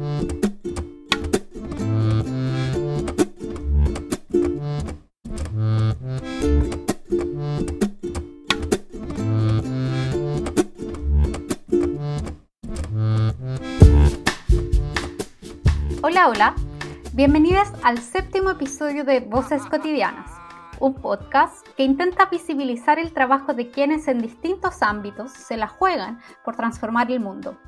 Hola, hola. Bienvenidas al séptimo episodio de Voces Cotidianas, un podcast que intenta visibilizar el trabajo de quienes en distintos ámbitos se la juegan por transformar el mundo.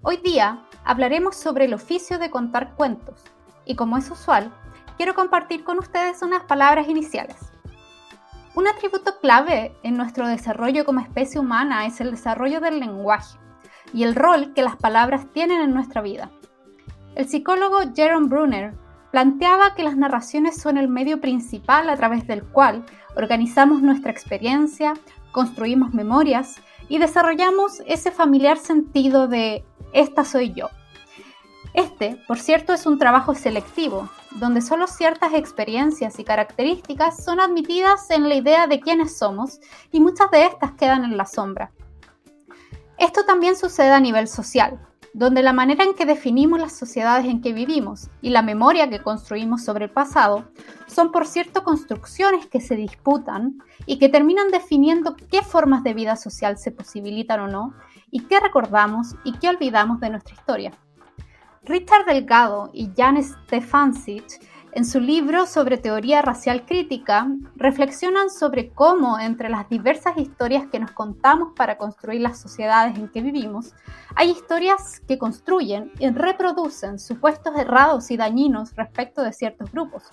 Hoy día hablaremos sobre el oficio de contar cuentos y como es usual, quiero compartir con ustedes unas palabras iniciales. Un atributo clave en nuestro desarrollo como especie humana es el desarrollo del lenguaje y el rol que las palabras tienen en nuestra vida. El psicólogo Jerome Brunner planteaba que las narraciones son el medio principal a través del cual organizamos nuestra experiencia, construimos memorias y desarrollamos ese familiar sentido de esta soy yo. Este, por cierto, es un trabajo selectivo, donde solo ciertas experiencias y características son admitidas en la idea de quiénes somos y muchas de estas quedan en la sombra. Esto también sucede a nivel social, donde la manera en que definimos las sociedades en que vivimos y la memoria que construimos sobre el pasado son por cierto construcciones que se disputan y que terminan definiendo qué formas de vida social se posibilitan o no y qué recordamos y qué olvidamos de nuestra historia. Richard Delgado y Jan Stefancic en su libro sobre teoría racial crítica, reflexionan sobre cómo entre las diversas historias que nos contamos para construir las sociedades en que vivimos, hay historias que construyen y reproducen supuestos errados y dañinos respecto de ciertos grupos,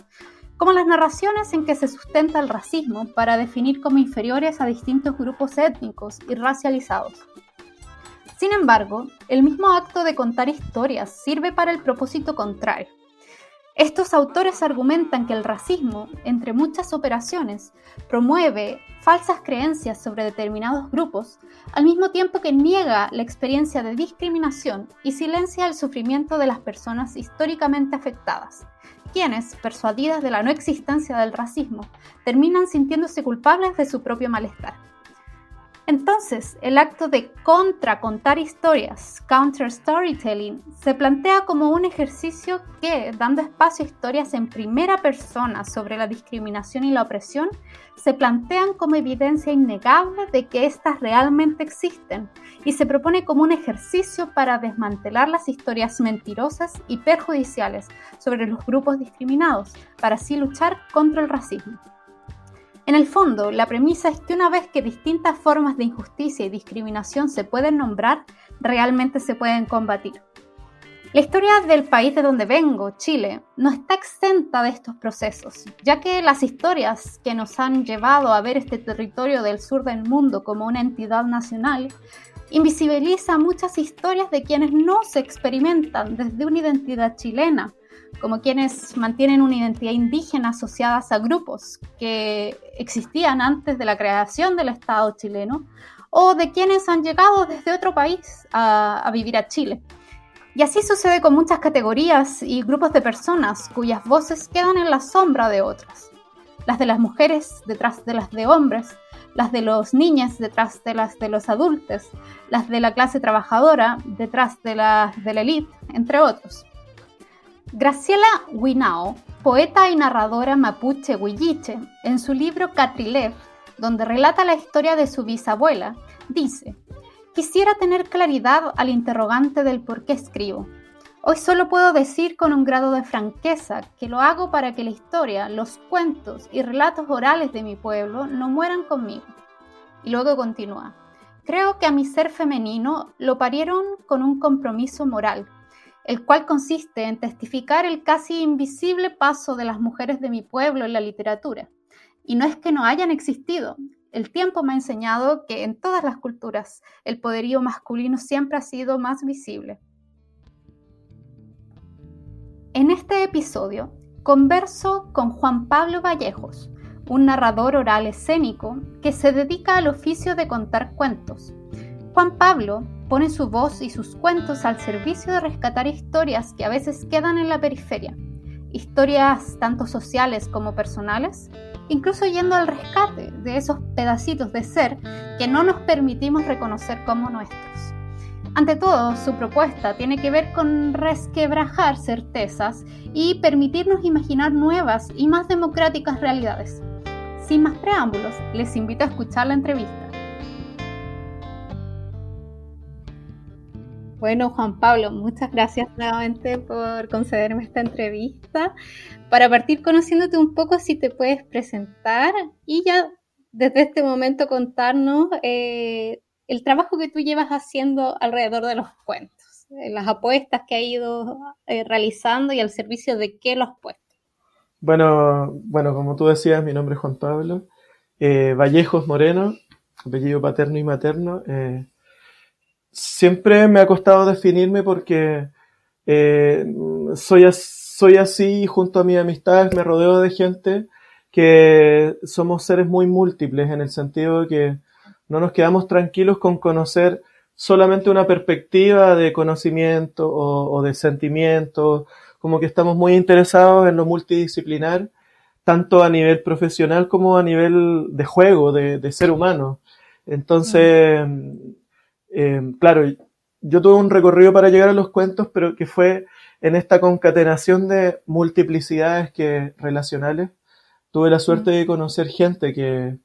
como las narraciones en que se sustenta el racismo para definir como inferiores a distintos grupos étnicos y racializados. Sin embargo, el mismo acto de contar historias sirve para el propósito contrario estos autores argumentan que el racismo, entre muchas operaciones, promueve falsas creencias sobre determinados grupos, al mismo tiempo que niega la experiencia de discriminación y silencia el sufrimiento de las personas históricamente afectadas, quienes, persuadidas de la no existencia del racismo, terminan sintiéndose culpables de su propio malestar. Entonces, el acto de contra-contar historias, counter storytelling, se plantea como un ejercicio que, dando espacio a historias en primera persona sobre la discriminación y la opresión, se plantean como evidencia innegable de que éstas realmente existen y se propone como un ejercicio para desmantelar las historias mentirosas y perjudiciales sobre los grupos discriminados, para así luchar contra el racismo. En el fondo, la premisa es que una vez que distintas formas de injusticia y discriminación se pueden nombrar, realmente se pueden combatir. La historia del país de donde vengo, Chile, no está exenta de estos procesos, ya que las historias que nos han llevado a ver este territorio del sur del mundo como una entidad nacional invisibiliza muchas historias de quienes no se experimentan desde una identidad chilena, como quienes mantienen una identidad indígena asociadas a grupos que existían antes de la creación del Estado chileno, o de quienes han llegado desde otro país a, vivir a Chile. Y así sucede con muchas categorías y grupos de personas cuyas voces quedan en la sombra de otras. Las de las mujeres detrás de las de hombres, las de los niños detrás de las de los adultos, las de la clase trabajadora detrás de las de la élite, entre otros. Graciela Winao, poeta y narradora mapuche huilliche, en su libro Catrilev, donde relata la historia de su bisabuela, dice, quisiera tener claridad al interrogante del por qué escribo. Hoy solo puedo decir con un grado de franqueza que lo hago para que la historia, los cuentos y relatos orales de mi pueblo no mueran conmigo. Y luego continúa. Creo que a mi ser femenino lo parieron con un compromiso moral, el cual consiste en testificar el casi invisible paso de las mujeres de mi pueblo en la literatura. Y no es que no hayan existido, el tiempo me ha enseñado que en todas las culturas el poderío masculino siempre ha sido más visible. En este episodio converso con Juan Pablo Vallejos, un narrador oral escénico que se dedica al oficio de contar cuentos. Juan Pablo pone su voz y sus cuentos al servicio de rescatar historias que a veces quedan en la periferia, historias tanto sociales como personales, incluso yendo al rescate de esos pedacitos de ser que no nos permitimos reconocer como nuestros. Ante todo, su propuesta tiene que ver con resquebrajar certezas y permitirnos imaginar nuevas y más democráticas realidades. Sin más preámbulos, les invito a escuchar la entrevista. Bueno, Juan Pablo, muchas gracias nuevamente por concederme esta entrevista. Para partir conociéndote un poco, si te puedes presentar y ya desde este momento contarnos eh, el trabajo que tú llevas haciendo alrededor de los cuentos, eh, las apuestas que ha ido eh, realizando y al servicio de qué los puestos. Bueno, bueno, como tú decías, mi nombre es Juan Pablo Vallejos Moreno, apellido paterno y materno. Siempre me ha costado definirme porque soy, soy así junto a mis amistades, me rodeo de gente que somos seres muy múltiples en el sentido de que no nos quedamos tranquilos con conocer solamente una perspectiva de conocimiento o, de sentimiento, como que estamos muy interesados en lo multidisciplinar, tanto a nivel profesional como a nivel de juego, de, ser humano. Entonces, eh, claro, yo tuve un recorrido para llegar a los cuentos, pero que fue en esta concatenación de multiplicidades que relacionales. Tuve la suerte de conocer gente que,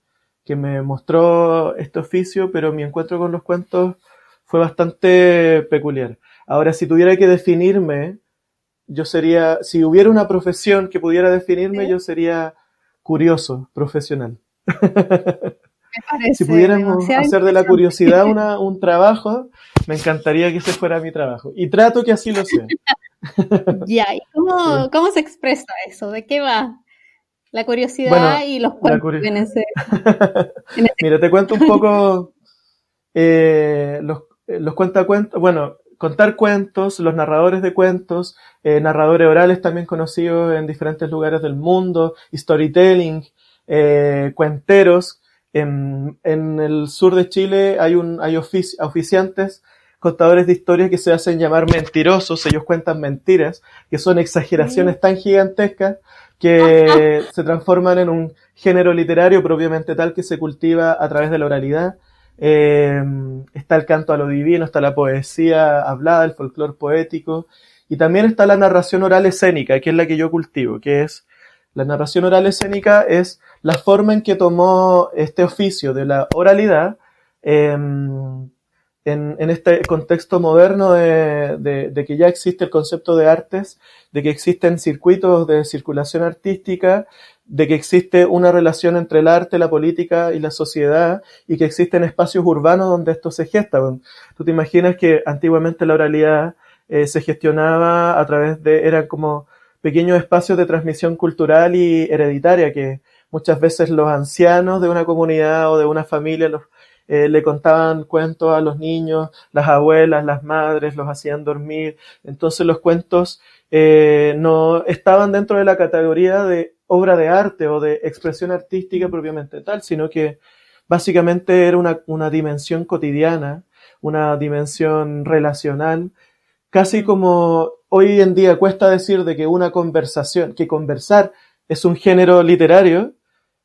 que me mostró este oficio, pero mi encuentro con los cuentos fue bastante peculiar. Ahora, si tuviera que definirme, yo sería, si hubiera una profesión que pudiera definirme, yo sería curioso, profesional. si pudiéramos hacer de la curiosidad una, un trabajo, me encantaría que ese fuera mi trabajo. Y trato que así lo sea. ya, ¿y cómo, cómo se expresa eso? ¿De qué va? La curiosidad y los en ese, Mira, te cuento un poco eh, los, eh, los cuentacuentos, bueno, contar cuentos, los narradores de cuentos, eh, narradores orales también conocidos en diferentes lugares del mundo, storytelling, cuenteros. En, en, el sur de Chile hay, un, hay oficiantes contadores de historias que se hacen llamar mentirosos, ellos cuentan mentiras, que son exageraciones tan gigantescas que se transforman en un género literario propiamente tal que se cultiva a través de la oralidad. Eh, está el canto a lo divino, está la poesía hablada, el folclore poético, y también está la narración oral escénica, que es la que yo cultivo, que es la narración oral escénica es la forma en que tomó este oficio de la oralidad eh, en, este contexto moderno de, de, de, que ya existe el concepto de artes, de que existen circuitos de circulación artística, de que existe una relación entre el arte, la política y la sociedad, y que existen espacios urbanos donde esto se gesta. Tú te imaginas que antiguamente la oralidad eh, se gestionaba a través de, eran como pequeños espacios de transmisión cultural y hereditaria que muchas veces los ancianos de una comunidad o de una familia los eh, le contaban cuentos a los niños, las abuelas, las madres, los hacían dormir. Entonces los cuentos eh, no estaban dentro de la categoría de obra de arte o de expresión artística propiamente tal, sino que básicamente era una, una dimensión cotidiana, una dimensión relacional, casi como hoy en día cuesta decir de que una conversación, que conversar es un género literario,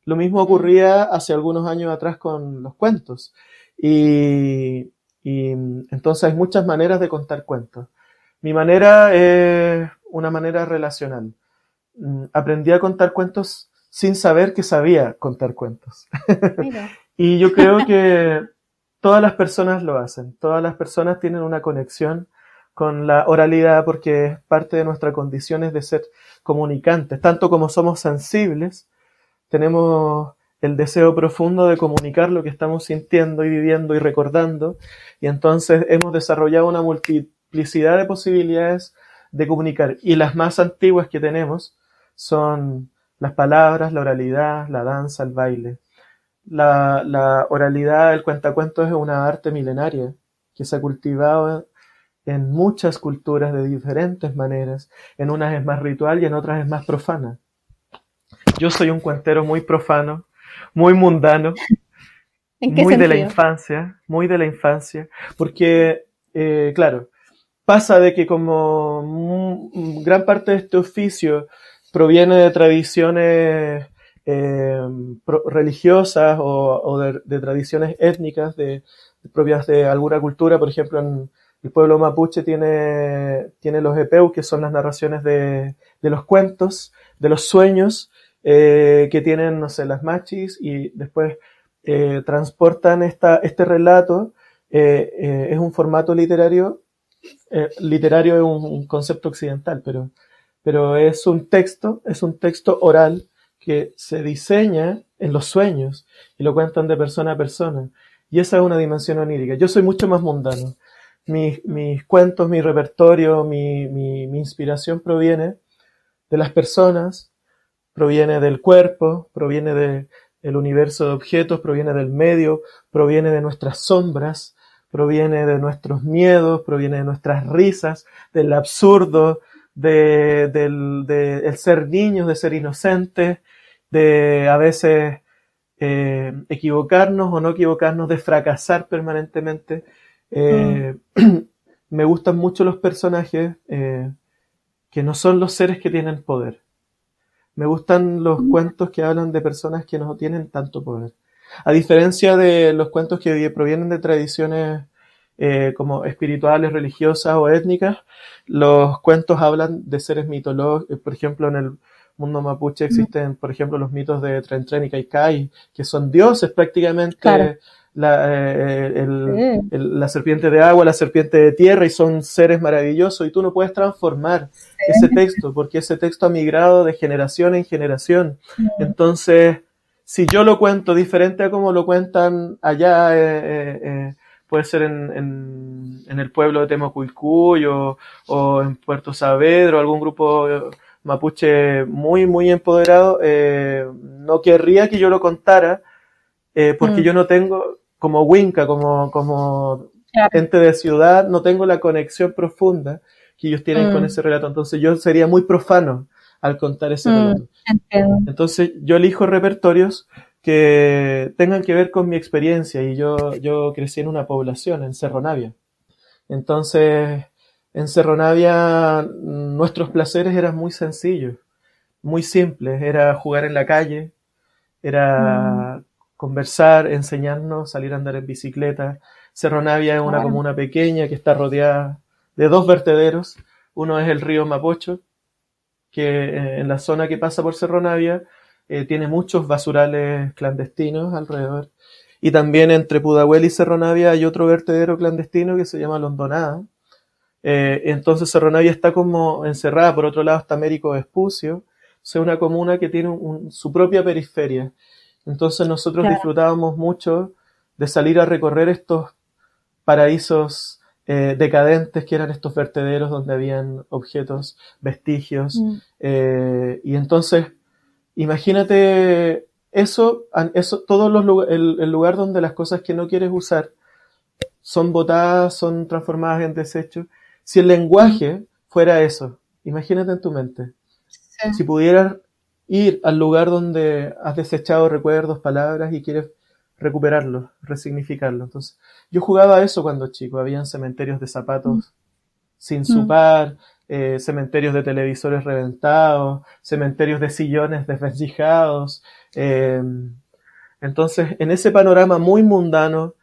lo mismo ocurría hace algunos años atrás con los cuentos. Y, entonces hay muchas maneras de contar cuentos. Mi manera es una manera relacional. Mm, aprendí a contar cuentos sin saber que sabía contar cuentos. y yo creo que todas las personas lo hacen. Todas las personas tienen una conexión con la oralidad porque es parte de nuestras condiciones de ser comunicantes. Tanto como somos sensibles, tenemos el deseo profundo de comunicar lo que estamos sintiendo y viviendo y recordando, y entonces hemos desarrollado una multiplicidad de posibilidades de comunicar, y las más antiguas que tenemos son las palabras, la oralidad, la danza, el baile. La, oralidad, el cuentacuentos es una arte milenaria que se ha cultivado en muchas culturas de diferentes maneras. En unas es más ritual y en otras es más profana. Yo soy un cuentero muy profano, muy mundano, muy de la infancia, muy de la infancia, porque, eh, claro, pasa de que como gran parte de este oficio proviene de tradiciones eh, religiosas o, de, tradiciones étnicas de, propias de alguna cultura, por ejemplo, en el pueblo mapuche tiene, tiene los epeu, que son las narraciones de, de los cuentos, de los sueños, eh, que tienen, no sé, las machis, y después eh, transportan esta, este relato. Eh, es un formato literario, literario es un, concepto occidental, pero, pero es un texto, es un texto oral que se diseña en los sueños y lo cuentan de persona a persona. Y esa es una dimensión onírica. Yo soy mucho más mundano. Mis, mis cuentos, mi repertorio, mi, mi, mi, inspiración proviene de las personas, proviene del cuerpo, proviene del universo de objetos, proviene del medio, proviene de nuestras sombras, proviene de nuestros miedos, proviene de nuestras risas, del absurdo, de, del de ser niños, de ser inocentes, de a veces eh, equivocarnos o no equivocarnos, de fracasar permanentemente. Eh, mm. me gustan mucho los personajes eh, que no son los seres que tienen poder. Me gustan los mm. cuentos que hablan de personas que no tienen tanto poder. A diferencia de los cuentos que provienen de tradiciones como espirituales, religiosas o étnicas, los cuentos hablan de seres mitológicos, por ejemplo, en el mundo mapuche existen, por ejemplo, los mitos de Tren Tren y Kaikai, que son dioses prácticamente. La, eh, la, serpiente de agua, la serpiente de tierra, y son seres maravillosos, y tú no puedes transformar ese texto, porque ese texto ha migrado de generación en generación. Entonces, si yo lo cuento diferente a como lo cuentan allá, eh, eh, puede ser en, en, el pueblo de Temocuilcuy o, o en Puerto Saavedra o algún grupo mapuche muy, muy empoderado, no querría que yo lo contara, porque mm. yo no tengo, como Winca, como, como gente de ciudad, no tengo la conexión profunda que ellos tienen con mm. ese relato. Entonces yo sería muy profano al contar ese mm, relato. Entonces yo elijo repertorios que tengan que ver con mi experiencia y yo, yo crecí en una población, en Cerro Navia. Entonces, en Cerro Navia nuestros placeres eran muy sencillos, muy simples. Era jugar en la calle, era mm. Conversar, enseñarnos, salir a andar en bicicleta. Cerro Navia es una comuna pequeña que está rodeada de dos vertederos. Uno es el río Mapocho, que eh, en la zona que pasa por Cerro Navia eh, tiene muchos basurales clandestinos alrededor. Y también entre Pudahuel y Cerro Navia hay otro vertedero clandestino que se llama Londonada, eh, entonces Cerro Navia está como encerrada, por otro lado está Américo Vespucio, o sea, una comuna que tiene su propia periferia. Entonces nosotros disfrutábamos mucho de salir a recorrer estos paraísos eh, decadentes que eran estos vertederos donde habían objetos, vestigios. Mm. Eh, y entonces, imagínate eso, eso todos los el, el, lugar donde las cosas que no quieres usar son botadas, son transformadas en desechos. Si el lenguaje fuera eso, imagínate en tu mente. Si pudieras ir al lugar donde has desechado recuerdos, palabras y quieres recuperarlos, resignificarlos. Entonces, yo jugaba eso cuando chico. Habían cementerios de zapatos mm. sin su mm. par, eh, cementerios de televisores reventados, cementerios de sillones desvencijados. Eh, entonces, en ese panorama muy mundano,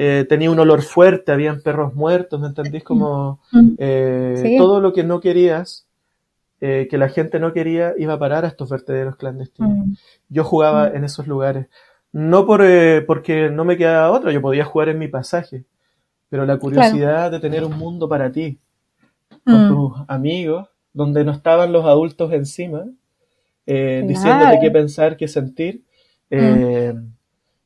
eh, tenía un olor fuerte, habían perros muertos, ¿me entendís? Como mm. eh, todo lo que no querías, eh, que la gente no quería, iba a parar a estos vertederos clandestinos. Mm. Yo jugaba mm. en esos lugares, no por, porque no me quedaba otra, yo podía jugar en mi pasaje, pero la curiosidad de tener un mundo para ti, con tus amigos, donde no estaban los adultos encima, diciéndote qué pensar, qué sentir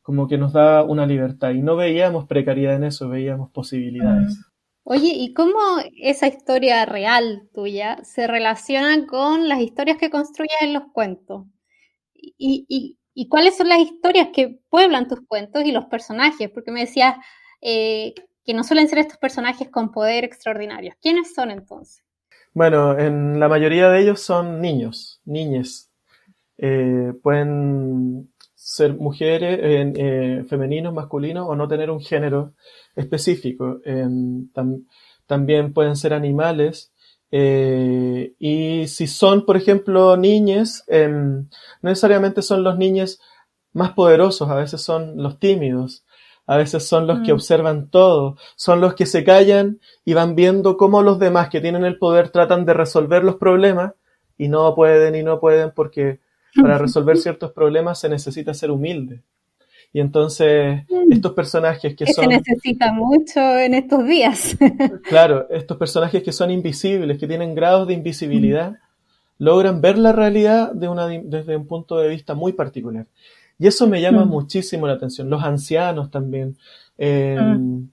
como que nos da una libertad y no veíamos precariedad en eso, veíamos posibilidades. Oye, ¿y cómo esa historia real tuya se relaciona con las historias que construyes en los cuentos? ¿Y, cuáles son las historias que pueblan tus cuentos y los personajes? Porque me decías eh, que no suelen ser estos personajes con poder extraordinario. ¿Quiénes son entonces? Bueno, en la mayoría de ellos son niños, niñes. Eh, pueden ser mujeres, eh, femeninos, masculinos o no tener un género específico. también pueden ser animales. Eh, y si son, por ejemplo, niñes, em, no necesariamente son los niños más poderosos, a veces son los tímidos. a veces son los que mm. observan todo, son los que se callan y van viendo cómo los demás que tienen el poder tratan de resolver los problemas y no pueden y no pueden porque para resolver ciertos problemas se necesita ser humilde. Y entonces mm. estos personajes que, son... Se necesita mucho en estos días. claro, estos personajes que son invisibles, que tienen grados de invisibilidad, logran ver la realidad de una, desde un punto de vista muy particular. Y eso me llama mm. muchísimo la atención. Los ancianos también. Eh, mm.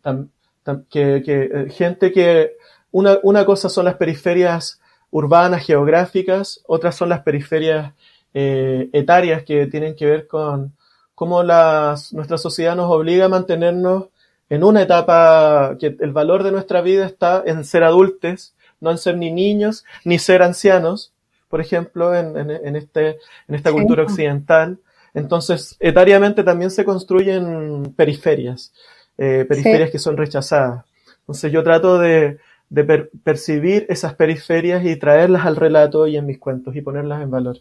que, eh, gente que... Una, una cosa son las periferias urbanas, geográficas, otras son las periferias eh, etarias que tienen que ver con cómo las, nuestra sociedad nos obliga a mantenernos en una etapa que el valor de nuestra vida está en ser adultos, no en ser ni niños, ni ser ancianos, por ejemplo, en, en, este, en esta cultura occidental. Entonces, etariamente también se construyen periferias, eh, periferias que son rechazadas. Entonces, yo trato de, de percibir esas periferias y traerlas al relato y en mis cuentos y ponerlas en valor.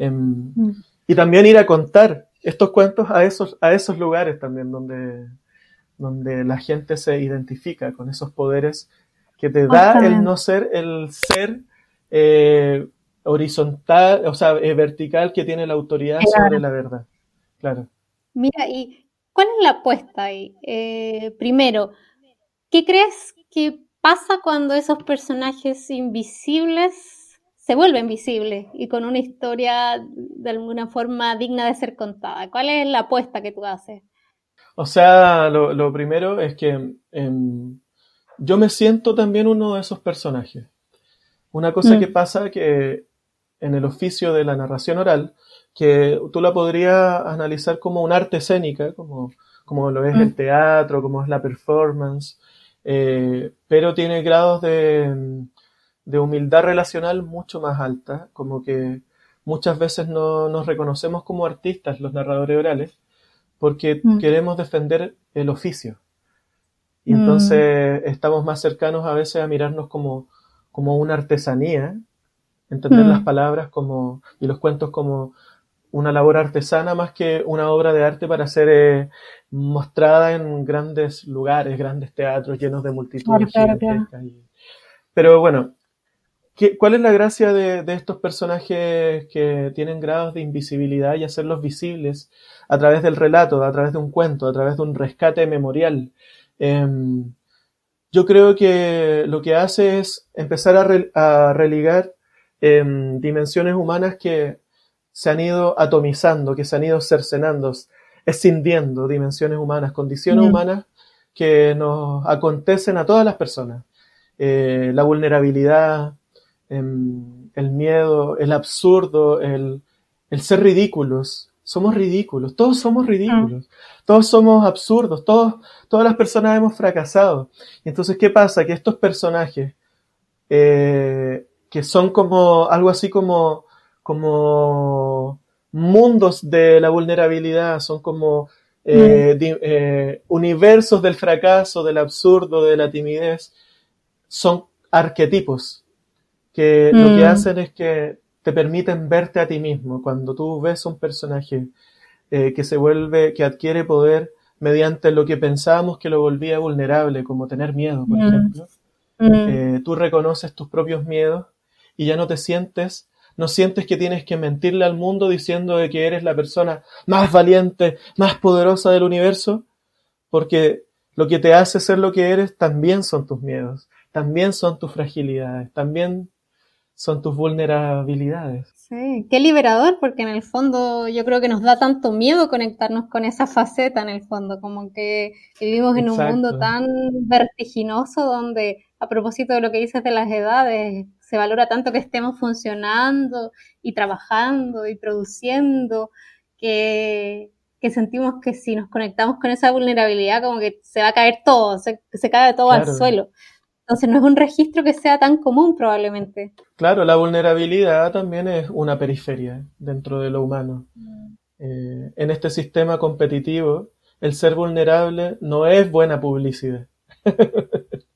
Em, mm. Y también ir a contar estos cuentos a esos, a esos lugares también donde, donde la gente se identifica con esos poderes que te da el no ser, el ser eh, horizontal, o sea, eh, vertical que tiene la autoridad sobre la verdad. Claro. Mira, ¿y cuál es la apuesta ahí? Eh, primero, ¿qué crees que pasa cuando esos personajes invisibles se vuelven visibles y con una historia de alguna forma digna de ser contada? ¿Cuál es la apuesta que tú haces? O sea, lo, primero es que em, yo me siento también uno de esos personajes. Una cosa que mm. pasa que en el oficio de la narración oral, que tú la podrías analizar como un arte escénica, como, como lo es el mm. teatro, como es la performance, eh, pero tiene grados de, de, humildad relacional mucho más alta, como que muchas veces no nos reconocemos como artistas los narradores orales, porque mm. queremos defender el oficio. Y entonces estamos más cercanos a veces a mirarnos como, como una artesanía entender las mm. palabras como, y los cuentos como una labor artesana más que una obra de arte para ser eh, mostrada en grandes lugares, grandes teatros llenos de multitudes. Pero bueno, ¿qué, ¿cuál es la gracia de, estos personajes que tienen grados de invisibilidad y hacerlos visibles a través del relato, a través de un cuento, a través de un rescate memorial? Em, yo creo que lo que hace es empezar a, a religar dimensiones humanas que se han ido atomizando, que se han ido cercenando, escindiendo dimensiones humanas, condiciones mm. humanas que nos acontecen a todas las personas. Eh, la vulnerabilidad, em, el miedo, el absurdo, el, ser ridículos. Somos ridículos, todos somos ridículos, ah. todos somos absurdos, todos, todas las personas hemos fracasado. Y entonces, ¿qué pasa? Que estos personajes eh, que son como algo así como, como mundos de la vulnerabilidad, son como eh, mm. eh, universos del fracaso, del absurdo, de la timidez, son arquetipos que lo que mm. hacen es que te permiten verte a ti mismo. Cuando tú ves un personaje eh, que se vuelve, que adquiere poder mediante lo que pensábamos que lo volvía vulnerable, como tener miedo, por mm. ejemplo, tú reconoces tus propios miedos y ya no te sientes, no sientes que tienes que mentirle al mundo diciendo de que eres la persona más valiente, más poderosa del universo, porque lo que te hace ser lo que eres también son tus miedos, también son tus fragilidades, también son tus vulnerabilidades. Sí, qué liberador, porque en el fondo yo creo que nos da tanto miedo conectarnos con esa faceta en el fondo, como que vivimos en un mundo tan vertiginoso donde, a propósito de lo que dices de las edades, se valora tanto que estemos funcionando y trabajando y produciendo, que, sentimos que si nos conectamos con esa vulnerabilidad, como que se va a caer todo, se, cae todo al suelo. Entonces no es un registro que sea tan común probablemente. Claro, la vulnerabilidad también es una periferia dentro de lo humano. Mm. Eh, en este sistema competitivo, el ser vulnerable no es buena publicidad.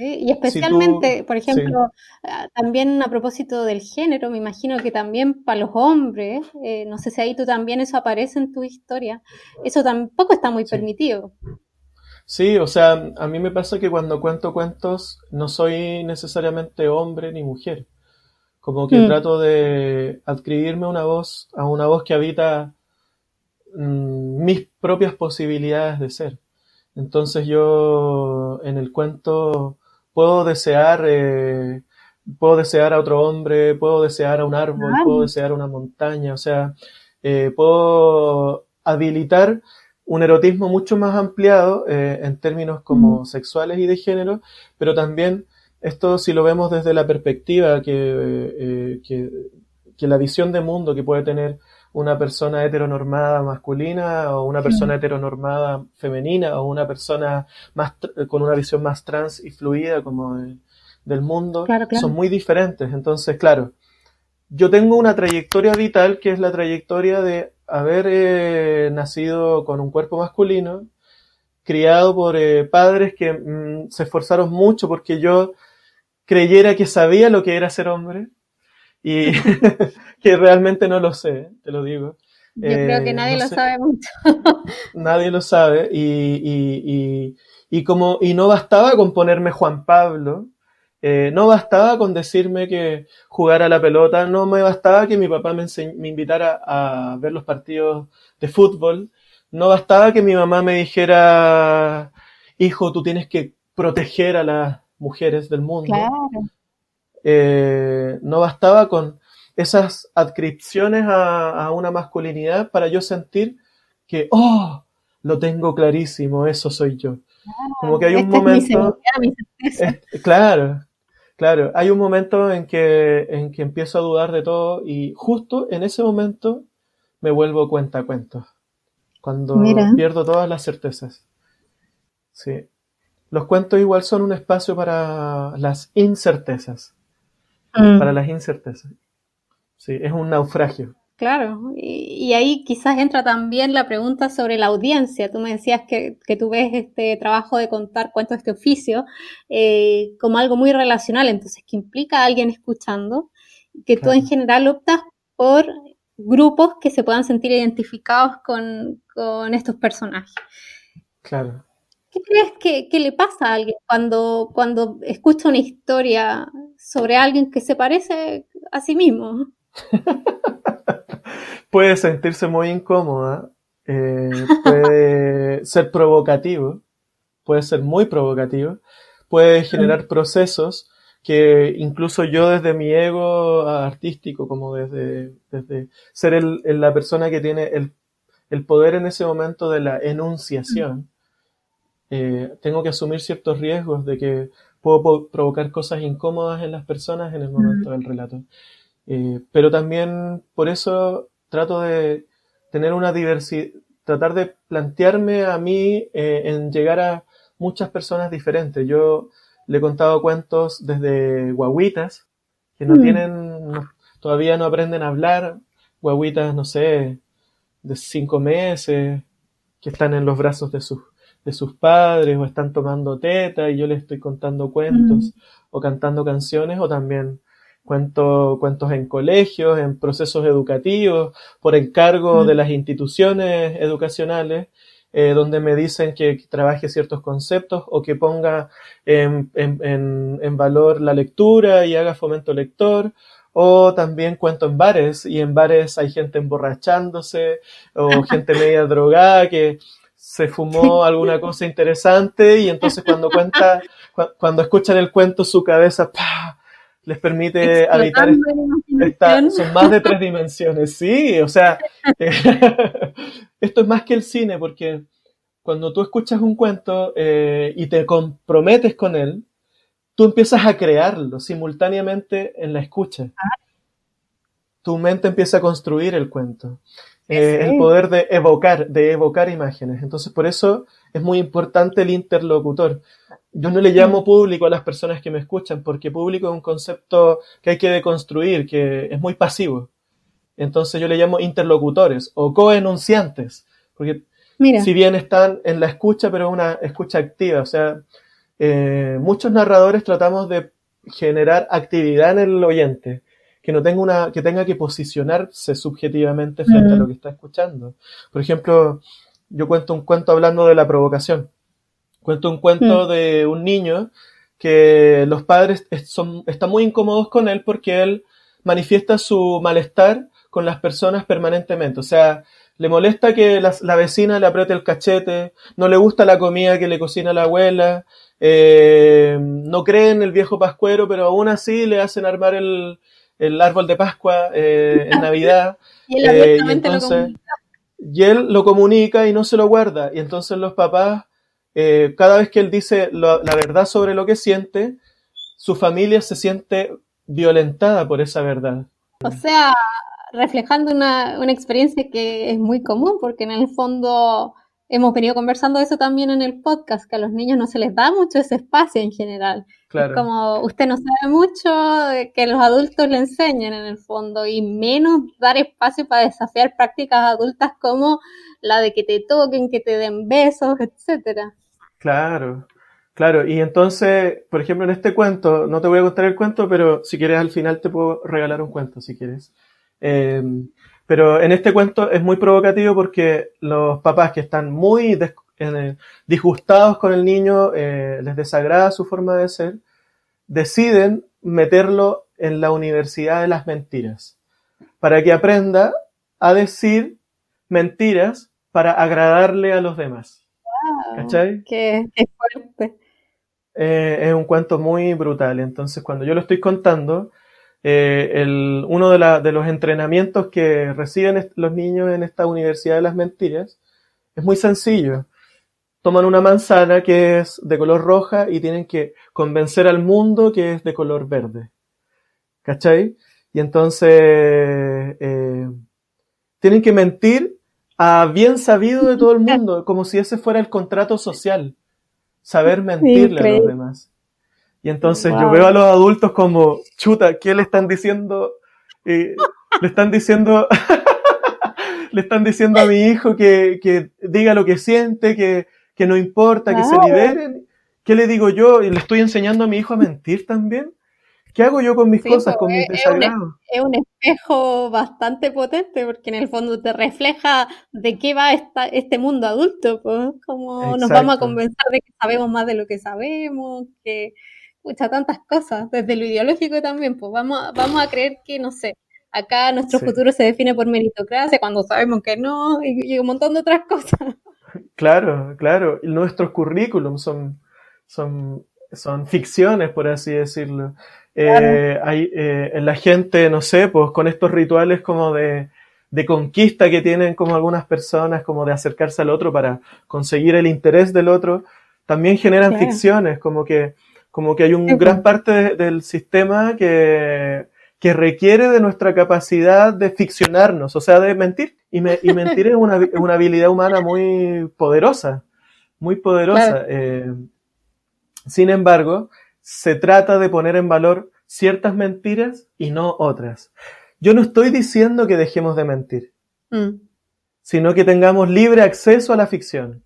y especialmente, por ejemplo, ah, también a propósito del género, me imagino que también para los hombres, eh, no sé si ahí tú también eso aparece en tu historia, eso tampoco está muy permitido. Sí, o sea, a mí me pasa que cuando cuento cuentos no soy necesariamente hombre ni mujer. Como que mm. trato de adscribirme una voz, a una voz que habita mm, mis propias posibilidades de ser. Entonces yo en el cuento puedo desear, eh, puedo desear a otro hombre, puedo desear a un árbol, puedo desear una montaña, o sea, eh, puedo habilitar un erotismo mucho más ampliado eh, en términos como sexuales y de género, pero también esto si lo vemos desde la perspectiva que, que, que la visión de mundo que puede tener una persona heteronormada masculina o una persona heteronormada femenina o una persona más con una visión más trans y fluida como del mundo son muy diferentes. Entonces, claro, yo tengo una trayectoria vital que es la trayectoria de haber eh, nacido con un cuerpo masculino, criado por eh, padres que mm, se esforzaron mucho porque yo creyera que sabía lo que era ser hombre y que realmente no lo sé, te lo digo. Yo creo que eh, nadie lo sabe mucho. nadie lo sabe y, y, y, como, y no bastaba con ponerme Juan Pablo, eh, no bastaba con decirme que jugara la pelota, no me bastaba que mi papá me, me invitara a ver los partidos de fútbol, no bastaba que mi mamá me dijera, hijo, tú tienes que proteger a las mujeres del mundo. Claro. Eh, no bastaba con esas adscripciones a, una masculinidad para yo sentir que, oh, lo tengo clarísimo, eso soy yo. Como que hay un momento... claro, claro, hay un momento en que, en que empiezo a dudar de todo y justo en ese momento me vuelvo cuenta a cuentos. Cuando pierdo todas las certezas. Sí. Los cuentos igual son un espacio para las incertezas. Mm. para las incertezas. Sí, es un naufragio. Claro, y, ahí quizás entra también la pregunta sobre la audiencia. Tú me decías que, tú ves este trabajo de contar cuentos, este oficio, eh, como algo muy relacional, entonces, que implica a alguien escuchando, que tú en general optas por grupos que se puedan sentir identificados con, con estos personajes. Claro. ¿Qué crees que, le pasa a alguien cuando, cuando escucha una historia sobre alguien que se parece a sí mismo? puede sentirse muy incómoda, eh, puede ser provocativo, puede ser muy provocativo, puede generar procesos que incluso yo desde mi ego artístico, como desde, desde ser el, la persona que tiene el, el, poder en ese momento de la enunciación, eh, tengo que asumir ciertos riesgos de que puedo provocar cosas incómodas en las personas en el momento del relato. Eh, pero también por eso trato de tener una diversidad, tratar de plantearme a mí eh, en llegar a muchas personas diferentes. Yo le he contado cuentos desde guaguitas, que no mm. tienen, todavía no aprenden a hablar, guaguitas, no sé, de cinco meses, que están en los brazos de sus de sus padres o están tomando teta y yo les estoy contando cuentos o cantando canciones o también cuento cuentos en colegios, en procesos educativos, por encargo de las instituciones educacionales, eh, donde me dicen que trabaje ciertos conceptos o que ponga en, en, en, valor la lectura y haga fomento lector, o también cuento en bares y en bares hay gente emborrachándose o gente media drogada que se fumó alguna cosa interesante y entonces cuando cuenta, cuando escuchan el cuento su cabeza les permite habitar esta, son más de tres dimensiones, sí, o sea, esto es más que el cine porque cuando tú escuchas un cuento eh, y te comprometes con él, tú empiezas a crearlo simultáneamente en la escucha. Ah. Tu mente empieza a construir el cuento. Eh, el poder de evocar, de evocar imágenes. Entonces, por eso es muy importante el interlocutor. Yo no le llamo público a las personas que me escuchan, porque público es un concepto que hay que deconstruir, que es muy pasivo. Entonces yo le llamo interlocutores o coenunciantes, porque si bien están en la escucha, pero una escucha activa, o sea, eh, muchos narradores tratamos de generar actividad en el oyente, que no tenga una, que tenga que posicionarse subjetivamente frente a lo que está escuchando. Por ejemplo, yo cuento un cuento hablando de la provocación. Cuento un cuento de un niño que los padres son, están muy incómodos con él porque él manifiesta su malestar con las personas permanentemente. O sea, le molesta que la, vecina le apriete el cachete, no le gusta la comida que le cocina la abuela, eh, no cree en el viejo pascuero, pero aún así le hacen armar el, árbol de Pascua eh, en Navidad. y, él eh, entonces, y él lo comunica y no se lo guarda. Y entonces los papás, cada vez que él dice la verdad sobre lo que siente, su familia se siente violentada por esa verdad. O sea, reflejando una, una, experiencia que es muy común, porque en el fondo hemos venido conversando eso también en el podcast, que a los niños no se les da mucho ese espacio en general. Claro. como usted no sabe mucho, que los adultos le enseñen en el fondo, y menos dar espacio para desafiar prácticas adultas como la de que te toquen, que te den besos, etcétera. Claro, Claro, y entonces, por ejemplo, en este cuento, no te voy a contar el cuento, pero si quieres al final te puedo regalar un cuento, si quieres. Em, pero en este cuento es muy provocativo porque los papás que están muy disgustados con el niño, eh, les desagrada su forma de ser, deciden meterlo en la Universidad de las Mentiras, para que aprenda a decir mentiras para agradarle a los demás. ¿Cachai? Qué, qué fuerte. Eh, es un cuento muy brutal. Entonces, cuando yo lo estoy contando, eh, uno de, los entrenamientos que reciben los niños en esta Universidad de las Mentiras es muy sencillo. Toman una manzana que es de color roja y tienen que convencer al mundo que es de color verde. ¿Cachai? Y entonces eh, tienen que mentir a bien sabido de todo el mundo, como si ese fuera el contrato social saber mentirle a los demás. Y entonces yo veo a los adultos como, chuta, ¿qué le están diciendo? le están diciendo, le están diciendo a mi hijo que, que diga lo que siente, que, que no importa, que se liberen. ¿Qué le digo yo? Y le estoy enseñando a mi hijo a mentir también. ¿Qué hago yo con mis cosas, con mis desagrados? Es un espejo bastante potente porque en el fondo te refleja de qué va esta, este mundo adulto, pues, como nos vamos a convencer de que sabemos más de lo que sabemos, que muchas tantas cosas, desde lo ideológico también, pues vamos, vamos a creer que, no sé, acá nuestro futuro se define por meritocracia cuando sabemos que no, y, un montón de otras cosas. Claro, claro, y nuestros currículums son, son, son ficciones, por así decirlo. Eh, hay eh, la gente, no sé, pues con estos rituales como de, de, conquista que tienen como algunas personas, como de acercarse al otro para conseguir el interés del otro, también generan ficciones, como que, como que hay una gran parte del sistema que, que requiere de nuestra capacidad de ficcionarnos, o sea, de mentir. Y, me, y mentir es una, una, habilidad humana muy poderosa, muy poderosa. Eh, sin embargo, se trata de poner en valor ciertas mentiras y no otras. Yo no estoy diciendo que dejemos de mentir, mm. sino que tengamos libre acceso a la ficción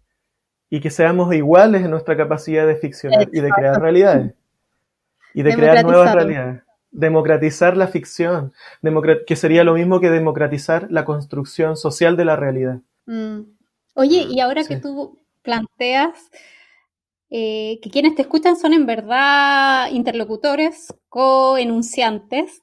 y que seamos iguales en nuestra capacidad de ficcionar y de crear realidades y de crear nuevas realidades. Democratizar la ficción, que sería lo mismo que democratizar la construcción social de la realidad. Mm. Oye, y ahora que tú planteas eh, que quienes te escuchan son en verdad interlocutores, co-enunciantes.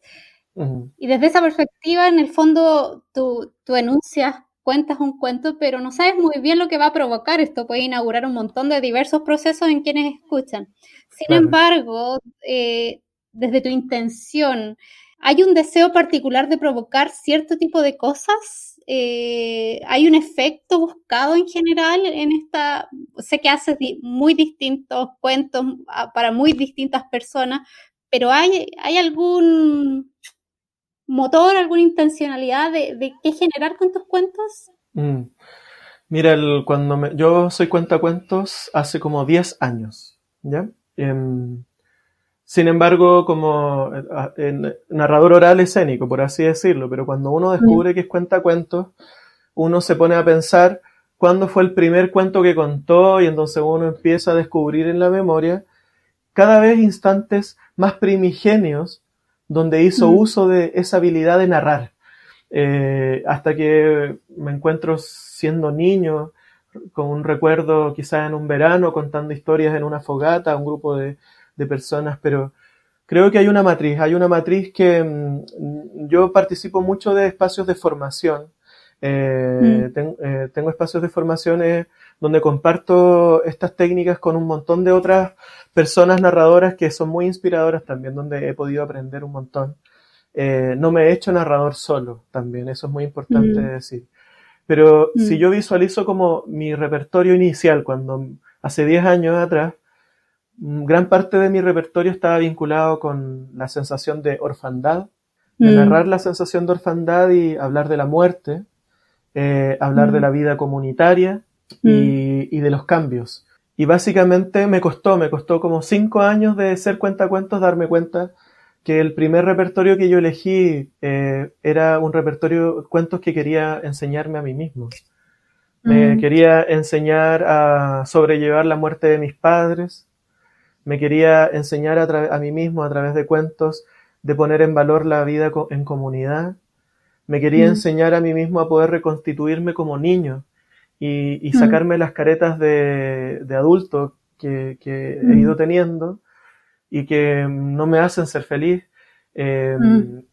Y desde esa perspectiva, en el fondo, tú, enuncias, cuentas un cuento, pero no sabes muy bien lo que va a provocar. Esto puede inaugurar un montón de diversos procesos en quienes escuchan. Sin embargo, eh, desde tu intención, ¿hay un deseo particular de provocar cierto tipo de cosas? Eh, hay un efecto buscado en general en esta, sé que haces muy distintos cuentos para muy distintas personas, pero hay, hay algún motor, alguna intencionalidad de, qué generar con tus cuentos? Mm. Mira, cuando yo soy cuentacuentos hace como 10 años, ¿ya? Em, sin embargo, como eh, narrador oral escénico, por así decirlo, pero cuando uno descubre que es cuenta cuentos, uno se pone a pensar cuándo fue el primer cuento que contó y entonces uno empieza a descubrir en la memoria cada vez instantes más primigenios donde hizo mm. uso de esa habilidad de narrar. Eh, hasta que me encuentro siendo niño, con un recuerdo quizás en un verano, contando historias en una fogata a un grupo de, de personas, pero creo que hay una matriz, hay una matriz que mm, yo participo mucho de espacios de formación. Eh, mm. eh, tengo espacios de formación donde comparto estas técnicas con un montón de otras personas narradoras que son muy inspiradoras también, donde he podido aprender un montón. Eh, no me he hecho narrador solo también, eso es muy importante mm. decir. Pero si yo visualizo como mi repertorio inicial, cuando hace 10 años atrás, Mm, gran parte de mi repertorio estaba vinculado con la sensación de orfandad, de mm. narrar la sensación de orfandad y hablar de la muerte, eh, hablar de mm. la vida comunitaria y, de los cambios. Y básicamente me costó, me costó como cinco años de ser cuentacuentos darme cuenta que el primer repertorio que yo elegí eh, era un repertorio de cuentos que quería enseñarme a mí mismo. Me quería enseñar a sobrellevar la muerte de mis padres, me quería enseñar a, a mí mismo a través de cuentos de poner en valor la vida en comunidad. Me quería mm. enseñar a mí mismo a poder reconstituirme como niño y, mm. sacarme las caretas de, adulto que, he mm. ido teniendo y que no me hacen ser feliz. Em,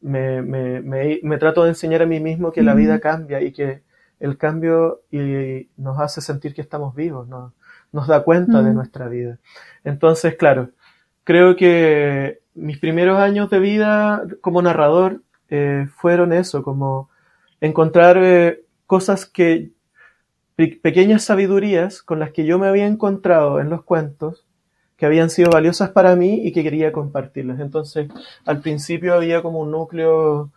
me, me, trato de enseñar a mí mismo que la vida cambia y que el cambio y, nos hace sentir que estamos vivos, ¿no? Nos da cuenta de nuestra vida. Entonces, claro, creo que mis primeros años de vida como narrador eh, fueron eso, como encontrar eh, cosas que, pequeñas sabidurías con las que yo me había encontrado en los cuentos, que habían sido valiosas para mí y que quería compartirlas. Entonces, al principio había como un núcleo,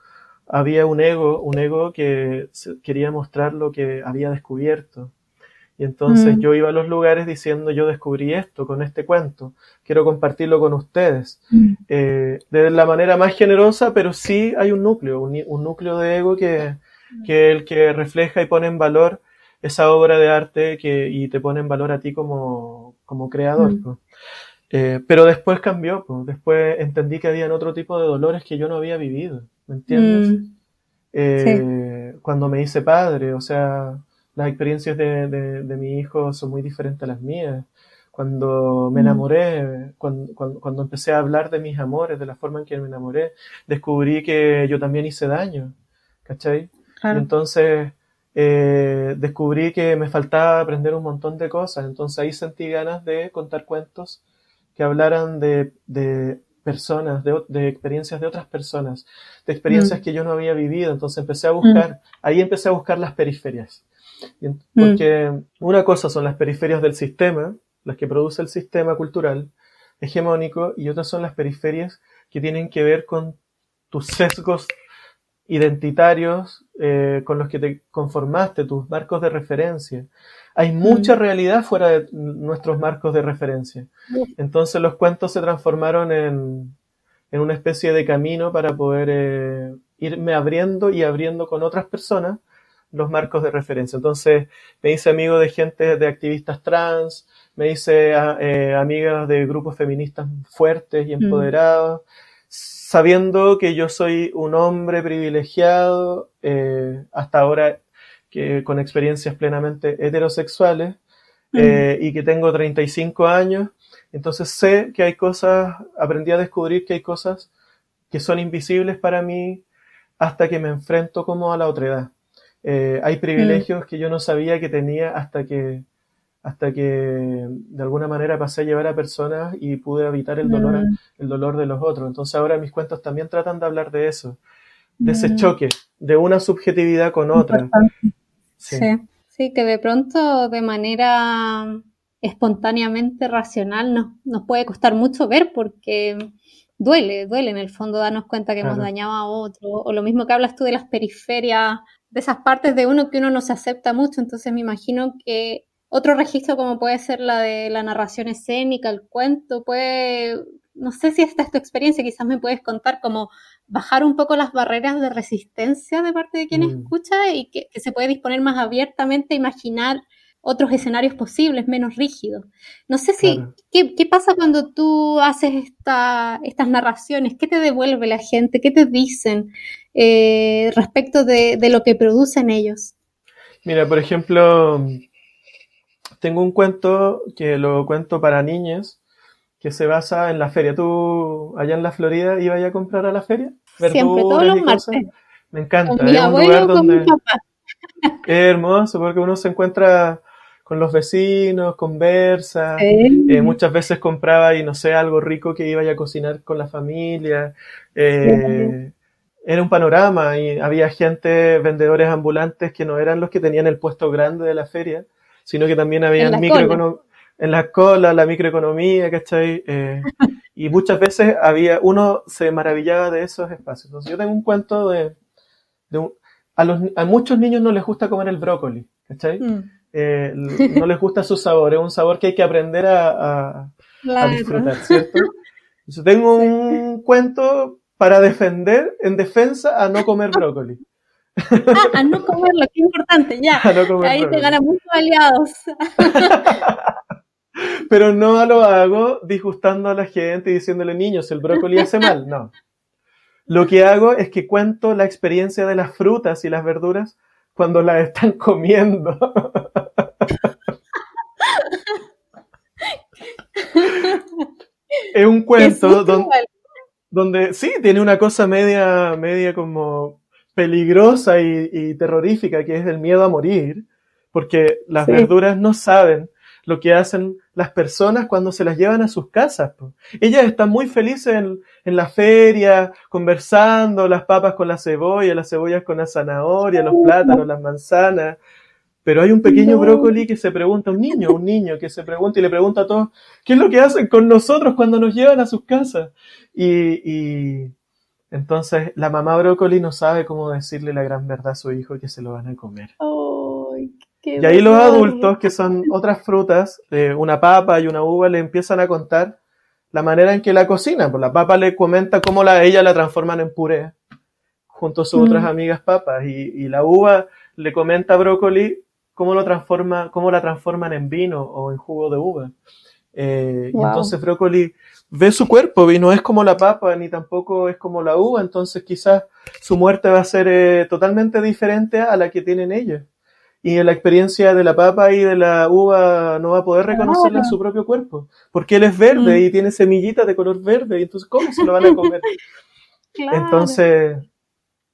había un ego, un ego que quería mostrar lo que había descubierto y entonces mm. yo iba a los lugares diciendo, yo descubrí esto con este cuento, quiero compartirlo con ustedes. Mm. Eh, de la manera más generosa, pero sí hay un núcleo, un, núcleo de ego que, que el que refleja y pone en valor esa obra de arte que, y te pone en valor a ti como, como creador. Mm. Eh, pero después cambió, pues. después entendí que había otro tipo de dolores que yo no había vivido, ¿me entiendes? Eh, cuando me hice padre, o sea, las experiencias de, de, mi hijo son muy diferentes a las mías. Cuando me mm. enamoré, cuando, cuando, empecé a hablar de mis amores, de la forma en que me enamoré, descubrí que yo también hice daño, ¿cachai? Entonces, eh, descubrí que me faltaba aprender un montón de cosas. Entonces ahí sentí ganas de contar cuentos que hablaran de, de personas, de, de, experiencias de otras personas, de experiencias mm. que yo no había vivido. Entonces empecé a buscar, mm. ahí empecé a buscar las periferias. Mm. Porque una cosa son las periferias del sistema, las que produce el sistema cultural hegemónico, y otras son las periferias que tienen que ver con tus sesgos identitarios eh, con los que te conformaste, tus marcos de referencia. Hay mm. mucha realidad fuera de nuestros marcos de referencia. Entonces los cuentos se transformaron en, en una especie de camino para poder eh, irme abriendo y abriendo con otras personas los marcos de referencia. Entonces, me hice amigo de gente, de activistas trans, me hice ah, eh, amigas de grupos feministas fuertes y mm. empoderados, sabiendo que yo soy un hombre privilegiado, eh, hasta ahora que con experiencias plenamente heterosexuales, mm. eh, y que tengo 35 años, entonces sé que hay cosas, aprendí a descubrir que hay cosas que son invisibles para mí hasta que me enfrento como a la otra edad. Eh, hay privilegios que yo no sabía que tenía hasta que, hasta que de alguna manera pasé a llevar a personas y pude evitar el dolor, mm. el dolor de los otros. Entonces ahora mis cuentos también tratan de hablar de eso, de ese mm. choque, de una subjetividad con otra. Sí. sí. que de pronto de manera espontáneamente racional nos, nos puede costar mucho ver porque duele, duele en el fondo darnos cuenta que hemos dañado a otro, o lo mismo que hablas tú de las periferias de esas partes de uno que uno no se acepta mucho, entonces me imagino que otro registro como puede ser la de la narración escénica, el cuento, puede, no sé si esta es tu experiencia, quizás me puedes contar como bajar un poco las barreras de resistencia de parte de quien mm. escucha y que, se puede disponer más abiertamente a imaginar otros escenarios posibles, menos rígidos. No sé si, ¿qué, pasa cuando tú haces esta, estas narraciones? ¿Qué te devuelve la gente? ¿Qué te dicen eh, respecto de, de, lo que producen ellos? Mira, por ejemplo, tengo un cuento que lo cuento para niñas que se basa en la feria. ¿Tú allá en la Florida ibas a comprar a la feria? Siempre, todos los martes. Me encanta. es un lugar donde... Es hermoso porque uno se encuentra con los vecinos, conversa, eh, muchas veces compraba y no sé, algo rico que iba a cocinar con la familia. Eh, era un panorama y había gente, vendedores ambulantes que no eran los que tenían el puesto grande de la feria, sino que también había microeconomía en la cola, la microeconomía, ¿cachai? Eh, y muchas veces había, uno se maravillaba de esos espacios. Entonces yo tengo un cuento de, de a, los, a muchos niños no les gusta comer el brócoli, ¿cachai? Mm. Eh, no les gusta su sabor, es un sabor que hay que aprender a, a, disfrutar, ¿cierto? Yo tengo un cuento para defender, en defensa, a no comer brócoli. Ah, a no comerlo, qué importante, ya. Ahí te ganan muchos aliados. Pero no lo hago disgustando a la gente y diciéndole, niños, el brócoli hace mal. No. Lo que hago es que cuento la experiencia de las frutas y las verduras cuando las están comiendo. Es un cuento donde, donde, sí, tiene una cosa media, media como peligrosa y, terrorífica, que es el miedo a morir, porque las verduras no saben lo que hacen las personas cuando se las llevan a sus casas. Ellas están muy felices en, la feria, conversando, las papas con la cebolla, las cebollas con la zanahoria, los plátanos, las manzanas. Pero hay un pequeño brócoli que se pregunta, un niño, un niño que se pregunta y le pregunta a todos, ¿qué es lo que hacen con nosotros cuando nos llevan a sus casas? Y, entonces la mamá brócoli no sabe cómo decirle la gran verdad a su hijo que se lo van a comer y ahí los adultos, que son otras frutas, una papa y una uva, le empiezan a contar la manera en que la cocinan. Pues la papa le comenta cómo la, ella la transforman en puré, junto a sus mm. otras amigas papas. Y, la uva le comenta a brócoli cómo, lo transforma, cómo la transforman en vino o en jugo de uva. Eh, y entonces brócoli ve su cuerpo y no es como la papa ni tampoco es como la uva, entonces quizás su muerte va a ser eh, totalmente diferente a la que tienen ellos y en la experiencia de la papa y de la uva no va a poder reconocerla en su propio cuerpo, porque él es verde mm. y tiene semillitas de color verde, y entonces ¿cómo se lo van a comer? Entonces,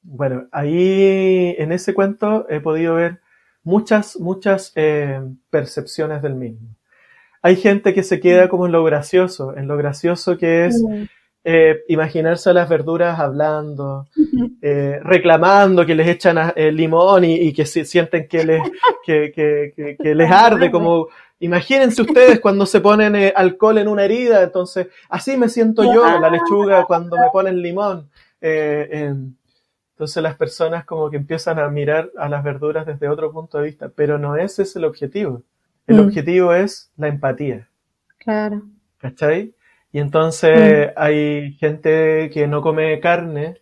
bueno, ahí en ese cuento he podido ver muchas, muchas eh, percepciones del mismo. Hay gente que se queda como en lo gracioso, en lo gracioso que es. Eh, imaginarse a las verduras hablando, eh, reclamando que les echan el limón y, que sienten que les, que, les arde, como imagínense ustedes cuando se ponen eh, alcohol en una herida, entonces así me siento yo, la lechuga, cuando me ponen limón. Entonces las personas como que empiezan a mirar a las verduras desde otro punto de vista, pero no ese es el objetivo. El mm. objetivo es la empatía. Claro. ¿Cachai? Y entonces mm. hay gente que no come carne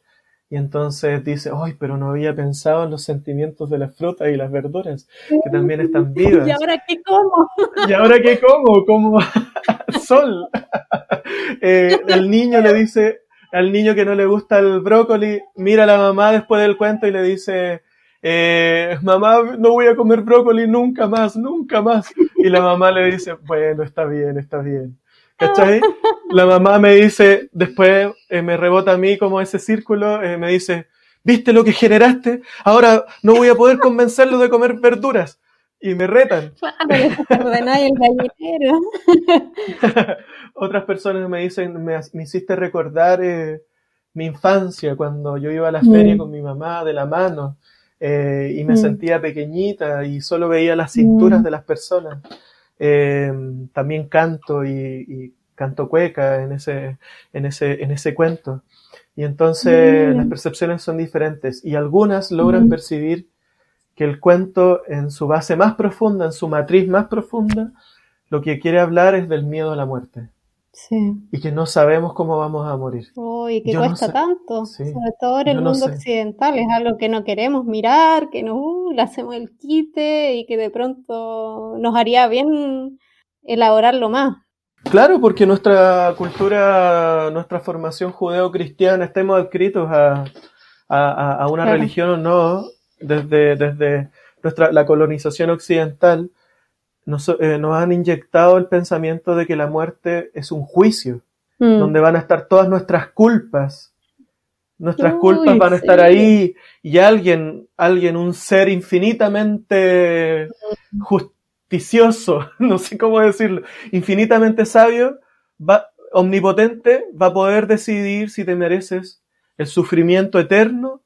y entonces dice, ay, pero no había pensado en los sentimientos de las frutas y las verduras, que también están vivas. ¿Y ahora qué como? ¿Y ahora qué como? Como sol. Eh, el niño le dice, al niño que no le gusta el brócoli, mira a la mamá después del cuento y le dice, eh, mamá, no voy a comer brócoli nunca más, nunca más. Y la mamá le dice, bueno, está bien, está bien. ¿Cachai? La mamá me dice, después eh, me rebota a mí como ese círculo, eh, me dice, ¿viste lo que generaste? Ahora no voy a poder convencerlo de comer verduras. Y me retan. Otras personas me dicen, me, hiciste recordar eh, mi infancia cuando yo iba a la feria mm. con mi mamá de la mano y me mm. sentía pequeñita y solo veía las cinturas mm. de las personas. Eh, también canto y, canto cueca en ese, en ese, en ese cuento. Y entonces las percepciones son diferentes y algunas logran percibir que el cuento en su base más profunda, en su matriz más profunda, lo que quiere hablar es del miedo a la muerte. y que no sabemos cómo vamos a morir. y que cuesta tanto, sobre todo en el mundo occidental, es algo que no queremos mirar, que no uh, le hacemos el quite y que de pronto nos haría bien elaborarlo más. Claro, porque nuestra cultura, nuestra formación judeo-cristiana, estemos adscritos a, a, una religión o no, desde, desde nuestra, la colonización occidental, nos, eh, nos, han inyectado el pensamiento de que la muerte es un juicio, mm. donde van a estar todas nuestras culpas. Nuestras culpas van a estar ahí y alguien, alguien, un ser infinitamente justicioso, no sé cómo decirlo, infinitamente sabio, va, omnipotente, va a poder decidir si te mereces el sufrimiento eterno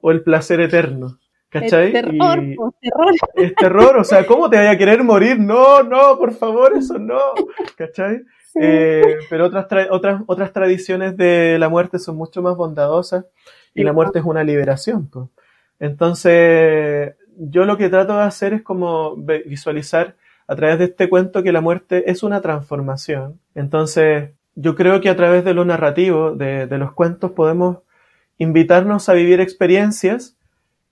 o el placer eterno. ¿Cachai? Es terror, terror. Es terror, o sea, ¿cómo te vaya a querer morir? No, no, por favor, eso no. ¿Cachai? Eh, pero otras, otras, otras tradiciones de la muerte son mucho más bondadosas y la muerte es una liberación. Pues. Entonces, yo lo que trato de hacer es como visualizar a través de este cuento que la muerte es una transformación. Entonces, yo creo que a través de lo narrativo, de, de los cuentos, podemos invitarnos a vivir experiencias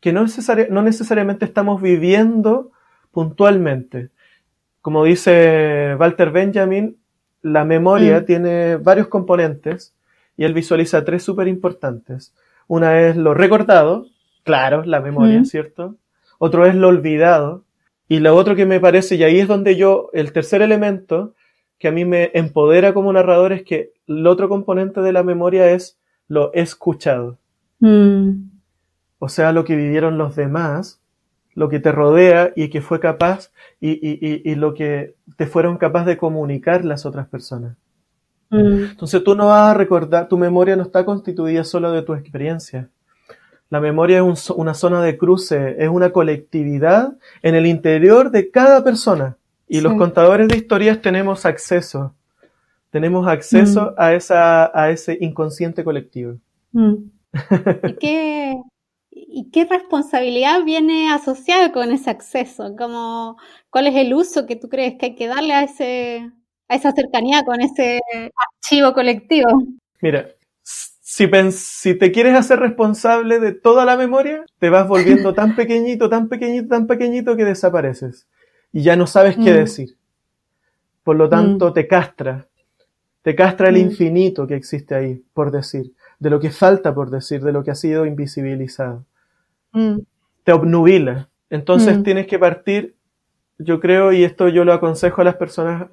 que no, no necesariamente estamos viviendo puntualmente. Como dice Walter Benjamin, la memoria mm. tiene varios componentes y él visualiza tres súper importantes. Una es lo recordado, claro, la memoria, mm. ¿cierto? Otro es lo olvidado. Y lo otro que me parece, y ahí es donde yo, el tercer elemento que a mí me empodera como narrador es que el otro componente de la memoria es lo escuchado. Mm o sea, lo que vivieron los demás, lo que te rodea y que fue capaz y, y, y, lo que te fueron capaz de comunicar las otras personas. Mm. Entonces tú no vas a recordar, tu memoria no está constituida solo de tu experiencia. La memoria es una zona de cruce, es una colectividad en el interior de cada persona. Y los contadores de historias tenemos acceso, tenemos acceso mm. a, esa, a ese inconsciente colectivo. Mm. ¿Y qué, ¿Y qué responsabilidad viene asociada con ese acceso? Como, ¿Cuál es el uso que tú crees que hay que darle a, ese, a esa cercanía con ese archivo colectivo? Mira, si, si te quieres hacer responsable de toda la memoria, te vas volviendo tan pequeñito, tan pequeñito, tan pequeñito que desapareces y ya no sabes qué mm. decir. Por lo tanto, mm. te castra, te castra el mm. infinito que existe ahí, por decir, de lo que falta por decir, de lo que ha sido invisibilizado. Mm. te obnubila. Entonces mm. tienes que partir, yo creo, y esto yo lo aconsejo a las personas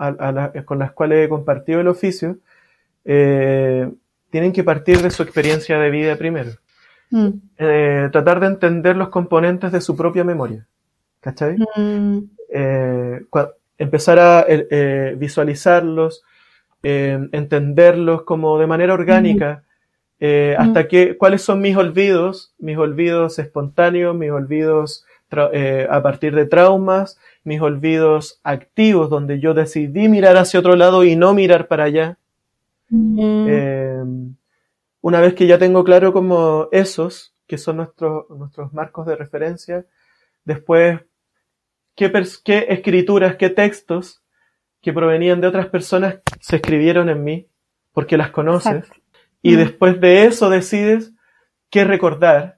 con las cuales he compartido el oficio, eh, tienen que partir de su experiencia de vida primero. Mm. Eh, tratar de entender los componentes de su propia memoria. ¿Cachai? Eh, empezar a visualizarlos, entenderlos como de manera orgánica, eh, hasta que, cuáles son mis olvidos, mis olvidos espontáneos, mis olvidos eh, a partir de traumas, mis olvidos activos, donde yo decidí mirar hacia otro lado y no mirar para allá. Em, una vez que ya tengo claro como esos, que son nuestros, nuestros marcos de referencia, después, qué, qué escrituras, qué textos que provenían de otras personas se escribieron en mí, porque las conoces. Y mm. después de eso decides qué recordar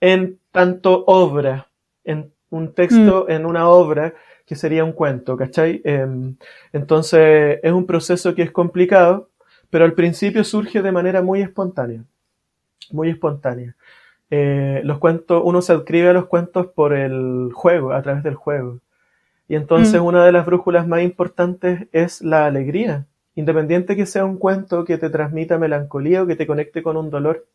en tanto obra, en un texto, mm. en una obra que sería un cuento, ¿cachai? Em, entonces es un proceso que es complicado, pero al principio surge de manera muy espontánea, muy espontánea. Eh, los cuentos, uno se adscribe a los cuentos por el juego, a través del juego. Y entonces mm. una de las brújulas más importantes es la alegría. Independiente que sea un cuento que te transmita melancolía o que te conecte con un dolor,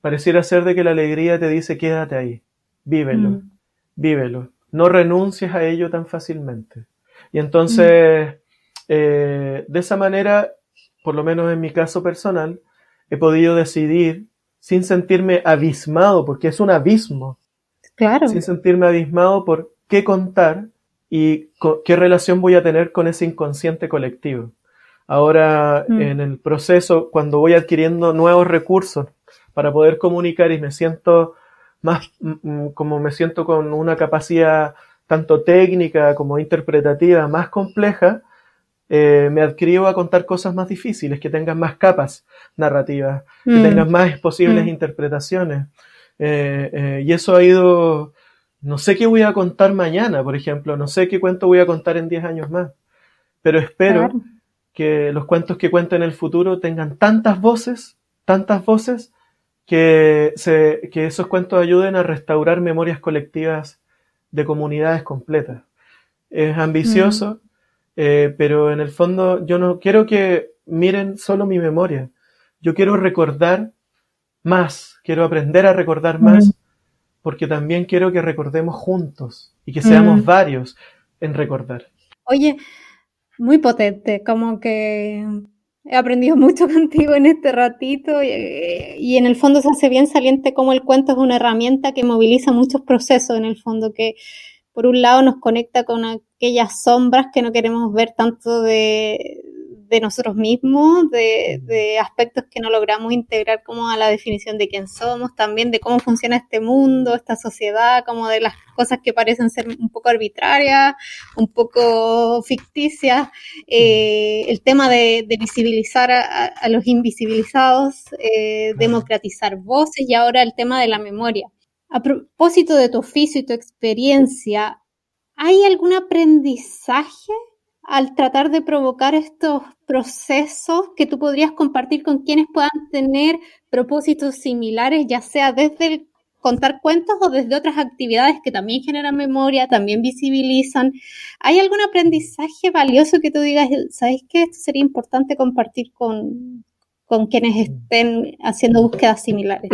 pareciera ser de que la alegría te dice quédate ahí, vívelo, mm. vívelo, no renuncies a ello tan fácilmente. Y entonces, mm. eh, de esa manera, por lo menos en mi caso personal, he podido decidir sin sentirme abismado, porque es un abismo. Claro. Sin sentirme abismado por qué contar y qué relación voy a tener con ese inconsciente colectivo. Ahora, mm. en el proceso, cuando voy adquiriendo nuevos recursos para poder comunicar y me siento más, mm, mm, como me siento con una capacidad tanto técnica como interpretativa más compleja, eh, me adscribo a contar cosas más difíciles, que tengan más capas narrativas, que mm. tengan más posibles mm. interpretaciones. Eh, eh, y eso ha ido, no sé qué voy a contar mañana, por ejemplo, no sé qué cuento voy a contar en 10 años más, pero espero que los cuentos que cuente en el futuro tengan tantas voces, tantas voces, que, se, que esos cuentos ayuden a restaurar memorias colectivas de comunidades completas. Es ambicioso, mm. eh, pero en el fondo yo no quiero que miren solo mi memoria. Yo quiero recordar más, quiero aprender a recordar más, porque también quiero que recordemos juntos y que seamos varios en recordar. Oye, muy potente, como que he aprendido mucho contigo en este ratito y, en el fondo se hace bien saliente como el cuento es una herramienta que moviliza muchos procesos en el fondo, que por un lado nos conecta con aquellas sombras que no queremos ver tanto de, de nosotros mismos, de, aspectos que no logramos integrar como a la definición de quién somos, también de cómo funciona este mundo, esta sociedad, como de las cosas que parecen ser un poco arbitrarias, un poco ficticias, eh, el tema de, visibilizar a, los invisibilizados, eh, democratizar voces y ahora el tema de la memoria. A propósito de tu oficio y tu experiencia, ¿hay algún aprendizaje al tratar de provocar estos procesos que tú podrías compartir con quienes puedan tener propósitos similares, ya sea desde contar cuentos o desde otras actividades que también generan memoria, también visibilizan. ¿Hay algún aprendizaje valioso que tú digas, sabes que esto sería importante compartir con, con quienes estén haciendo búsquedas similares?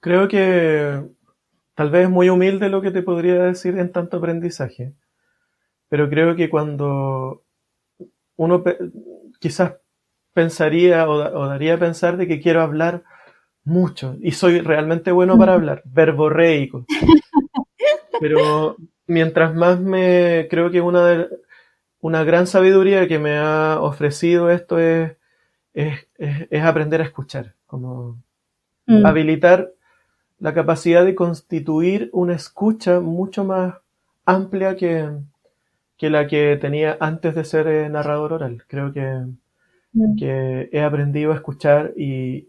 Creo que tal vez es muy humilde lo que te podría decir en tanto aprendizaje pero creo que cuando uno quizás pensaría o, daría a pensar de que quiero hablar mucho y soy realmente bueno para hablar, verborreico. Pero mientras más me creo que una de, una gran sabiduría que me ha ofrecido esto es, es, aprender a escuchar, como mm. habilitar la capacidad de constituir una escucha mucho más amplia que, que la que tenía antes de ser eh, narrador oral. Creo que, mm. que, he aprendido a escuchar y,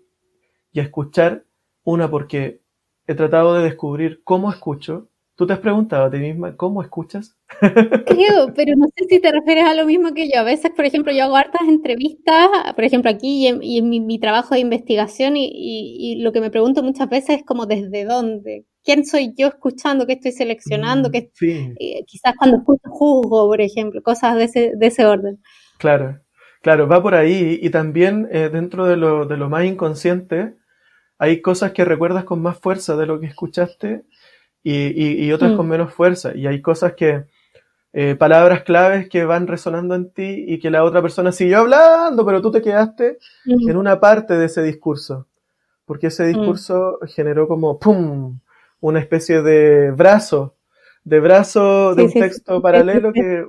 y, a escuchar, una, porque he tratado de descubrir cómo escucho. ¿Tú te has preguntado a ti misma cómo escuchas? Creo, pero no sé si te refieres a lo mismo que yo. A veces, por ejemplo, yo hago hartas entrevistas, por ejemplo, aquí y en, mi, trabajo de investigación y, y, lo que me pregunto muchas veces es como desde dónde, quién soy yo escuchando, qué estoy seleccionando, mm, que eh, quizás cuando escucho juzgo, por ejemplo, cosas de ese, de ese orden. Claro, claro, va por ahí y también eh, dentro de lo, de lo más inconsciente hay cosas que recuerdas con más fuerza de lo que escuchaste y, y, otras mm. con menos fuerza y hay cosas que... Eh, palabras claves que van resonando en ti y que la otra persona siguió hablando, pero tú te quedaste mm. en una parte de ese discurso, porque ese discurso generó como ¡pum! Una especie de brazo, de brazo de un texto paralelo que,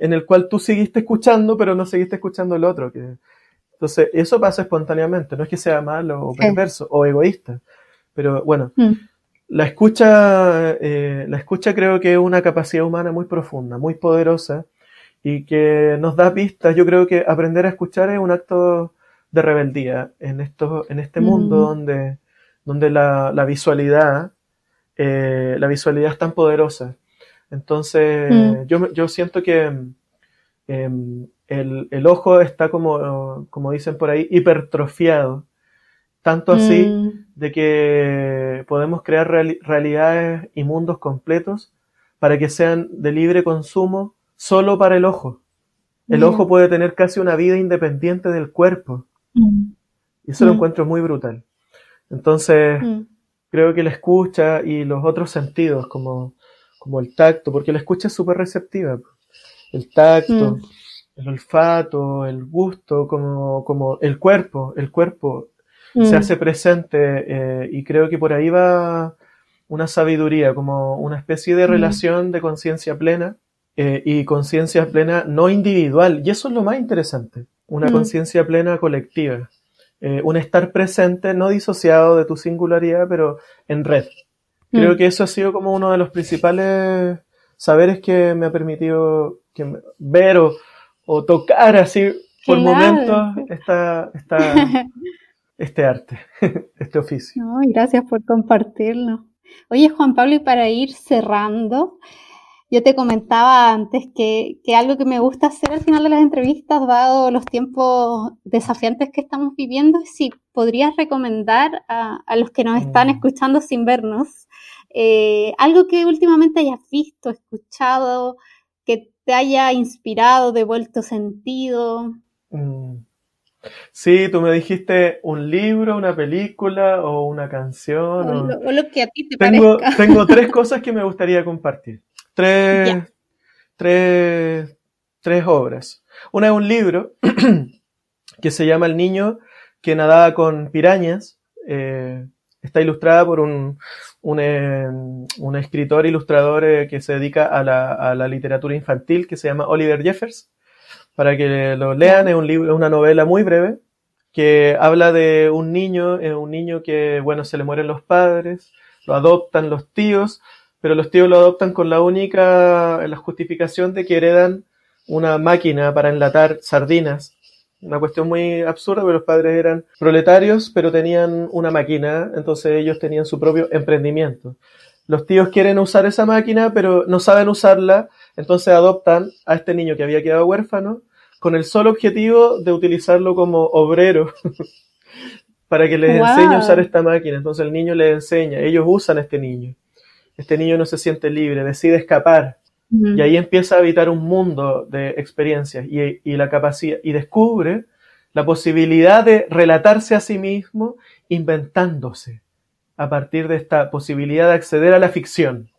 en el cual tú seguiste escuchando, pero no seguiste escuchando el otro. Que, entonces, eso pasa espontáneamente, no es que sea malo o perverso o egoísta, pero bueno, mm. la escucha, eh, la escucha creo que es una capacidad humana muy profunda, muy poderosa y que nos da pistas. Yo creo que aprender a escuchar es un acto de rebeldía en esto, en este mundo mm. donde, donde la, la visualidad eh, la visualidad es tan poderosa. Entonces, mm. yo, yo, siento que em, el, ojo está como, como dicen por ahí, hipertrofiado. Tanto así mm. de que podemos crear realidades y mundos completos para que sean de libre consumo solo para el ojo. El ojo puede tener casi una vida independiente del cuerpo. Mm. Y eso lo encuentro muy brutal. Entonces, creo que la escucha y los otros sentidos, como, como el tacto, porque la escucha es súper receptiva. El tacto, mm. el olfato, el gusto, como, como el cuerpo, el cuerpo se mm. hace presente eh, y creo que por ahí va una sabiduría, como una especie de mm. relación de conciencia plena eh, y conciencia plena no individual. Y eso es lo más interesante, una conciencia plena colectiva. Eh, un estar presente, no disociado de tu singularidad, pero en red. Creo mm. que eso ha sido como uno de los principales saberes que me ha permitido ver o, o tocar así por momentos esta, este arte, este oficio. gracias por compartirlo. Oye, Juan Pablo, y para ir cerrando, yo te comentaba antes que, algo que me gusta hacer al final de las entrevistas, dado los tiempos desafiantes que estamos viviendo, es si podrías recomendar a, los que nos están mm. escuchando sin vernos eh, algo que últimamente hayas visto, escuchado, que te haya inspirado, devuelto sentido. Mm. Sí, tú me dijiste un libro, una película o una canción. O, Lo, que a ti te tengo, Tengo tres cosas que me gustaría compartir tres, tres, tres obras. Una es un libro que se llama El niño que nadaba con pirañas. Eh, está ilustrada por un, un, eh, un escritor ilustrador eh, que se dedica a la, a la, literatura infantil que se llama Oliver Jeffers. Para que lo lean, es un libro, una novela muy breve que habla de un niño, un niño que, bueno, se le mueren los padres, lo adoptan los tíos, pero los tíos lo adoptan con la única la justificación de que heredan una máquina para enlatar sardinas. Una cuestión muy absurda, porque los padres eran proletarios, pero tenían una máquina, entonces ellos tenían su propio emprendimiento. Los tíos quieren usar esa máquina, pero no saben usarla, entonces adoptan a este niño que había quedado huérfano con el solo objetivo de utilizarlo como obrero para que les enseñe a usar esta máquina. Entonces el niño les enseña, ellos usan a este niño este niño no se siente libre, decide escapar. Y ahí empieza a habitar un mundo de experiencias y, la capacidad, y descubre la posibilidad de relatarse a sí mismo inventándose a partir de esta posibilidad de acceder a la ficción,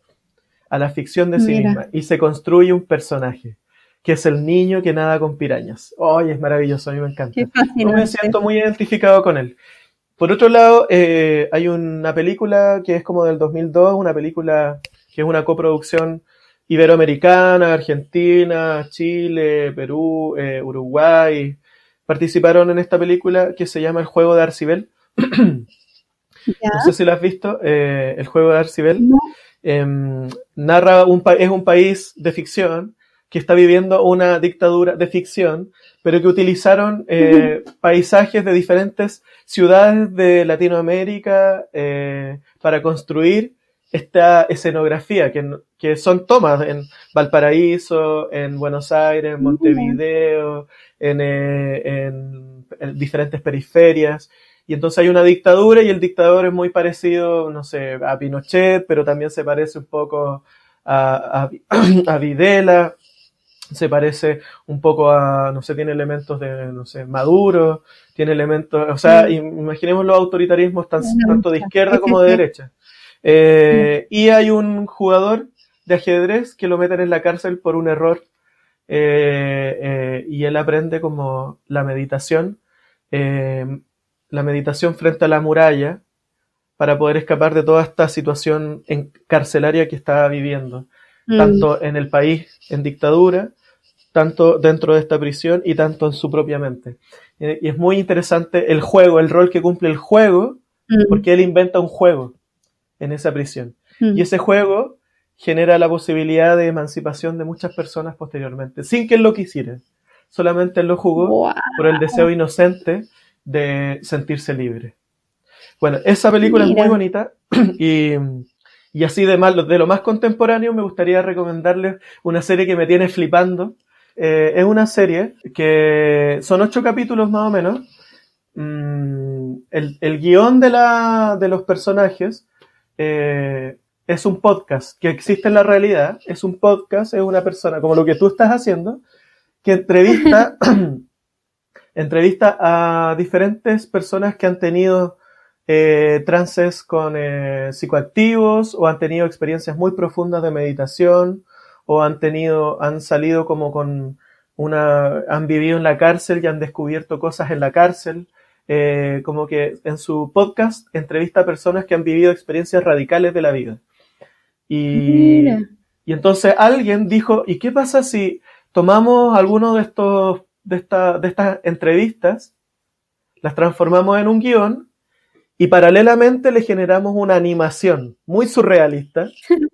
a la ficción de sí misma, y se construye un personaje, que es el niño que nada con pirañas. ¡Ay, es maravilloso! A mí me encanta. Yo me siento muy identificado con él. Por otro lado, eh, hay una película que es como del 2002, una película que es una coproducción iberoamericana, Argentina, Chile, Perú, eh, Uruguay. Participaron en esta película que se llama El juego de Arcibel. No sé si lo has visto, eh, El juego de Arcibel. Em, narra un es un país de ficción que está viviendo una dictadura de ficción, pero que utilizaron eh, paisajes de diferentes ciudades de Latinoamérica eh, para construir esta escenografía, que, que, son tomas en Valparaíso, en Buenos Aires, en Montevideo, en, eh, en, diferentes periferias. Y entonces hay una dictadura y el dictador es muy parecido, no sé, a Pinochet, pero también se parece un poco a, a, a Videla se parece un poco a, no sé, tiene elementos de, no sé, Maduro, tiene elementos, o sea, imaginemos los autoritarismos tanto de izquierda como de derecha. Eh, y hay un jugador de ajedrez que lo meten en la cárcel por un error eh, eh, y él aprende como la meditación, la meditación frente a la muralla para poder escapar de toda esta situación carcelaria que está viviendo, mm. tanto en el país en dictadura tanto dentro de esta prisión y tanto en su propia mente. Y es muy interesante el juego, el rol que cumple el juego, mm. porque él inventa un juego en esa prisión. Mm. Y ese juego genera la posibilidad de emancipación de muchas personas posteriormente, sin que él lo quisiera. Solamente él lo jugó por el deseo inocente de sentirse libre. Bueno, esa película es muy bonita y, y así de, más, de lo más contemporáneo me gustaría recomendarles una serie que me tiene flipando, eh, es una serie que son ocho capítulos más o menos. Mm, el, el, guion de, la, de los personajes eh, es un podcast que existe en la realidad. Es un podcast, es una persona como lo que tú estás haciendo, que entrevista, entrevista a diferentes personas que han tenido eh, trances con psicoactivos o han tenido experiencias muy profundas de meditación o han tenido, han salido como con una, han vivido en la cárcel y han descubierto cosas en la cárcel. Eh, como que en su podcast entrevista a personas que han vivido experiencias radicales de la vida. Y, y entonces alguien dijo, ¿y qué pasa si tomamos alguno de estos, de, esta, de estas entrevistas, las transformamos en un guion y paralelamente le generamos una animación muy surrealista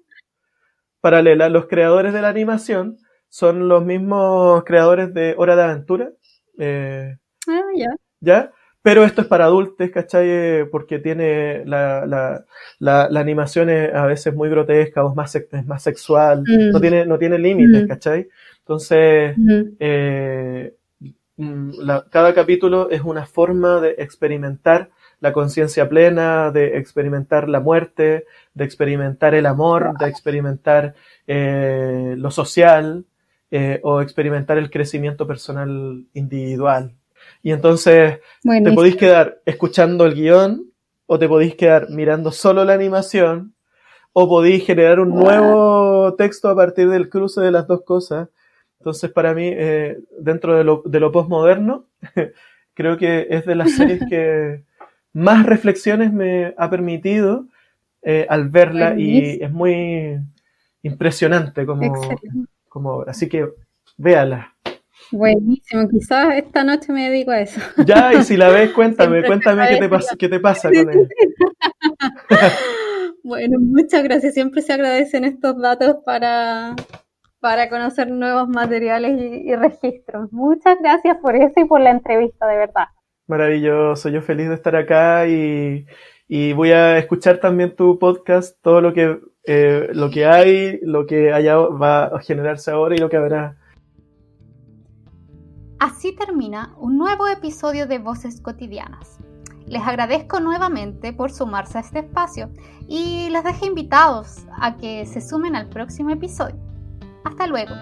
paralela, los creadores de la animación son los mismos creadores de Hora de Aventura. Eh, ah, ya. ¿Ya? Pero esto es para adultos, ¿cachai? Porque tiene la, la, la, animación es a veces muy grotesca o es más, es más sexual, mm. no tiene, no tiene límites, mm. ¿cachai? Entonces, eh, mm, cada capítulo es una forma de experimentar la conciencia plena, de experimentar la muerte, de experimentar el amor, de experimentar eh, lo social eh, o experimentar el crecimiento personal individual. Y entonces te podéis quedar escuchando el guion o te podéis quedar mirando solo la animación o podéis generar un nuevo texto a partir del cruce de las dos cosas. Entonces para mí, eh, dentro de lo, de lo postmoderno, creo que es de las series que más reflexiones me ha permitido eh, al verla y es muy impresionante como, como Así que véala. Buenísimo, quizás esta noche me dedico a eso. Ya, y si la ves, cuéntame, cuéntame qué te, pasa, qué te pasa con ella. bueno, muchas gracias. Siempre se agradecen estos datos para, para conocer nuevos materiales y, y registros. Muchas gracias por eso y por la entrevista, de verdad. Maravilloso, yo feliz de estar acá y, y voy a escuchar también tu podcast, todo lo que, eh, lo que hay, lo que haya va a generarse ahora y lo que habrá. Así termina un nuevo episodio de Voces Cotidianas. Les agradezco nuevamente por sumarse a este espacio y les dejo invitados a que se sumen al próximo episodio. Hasta luego.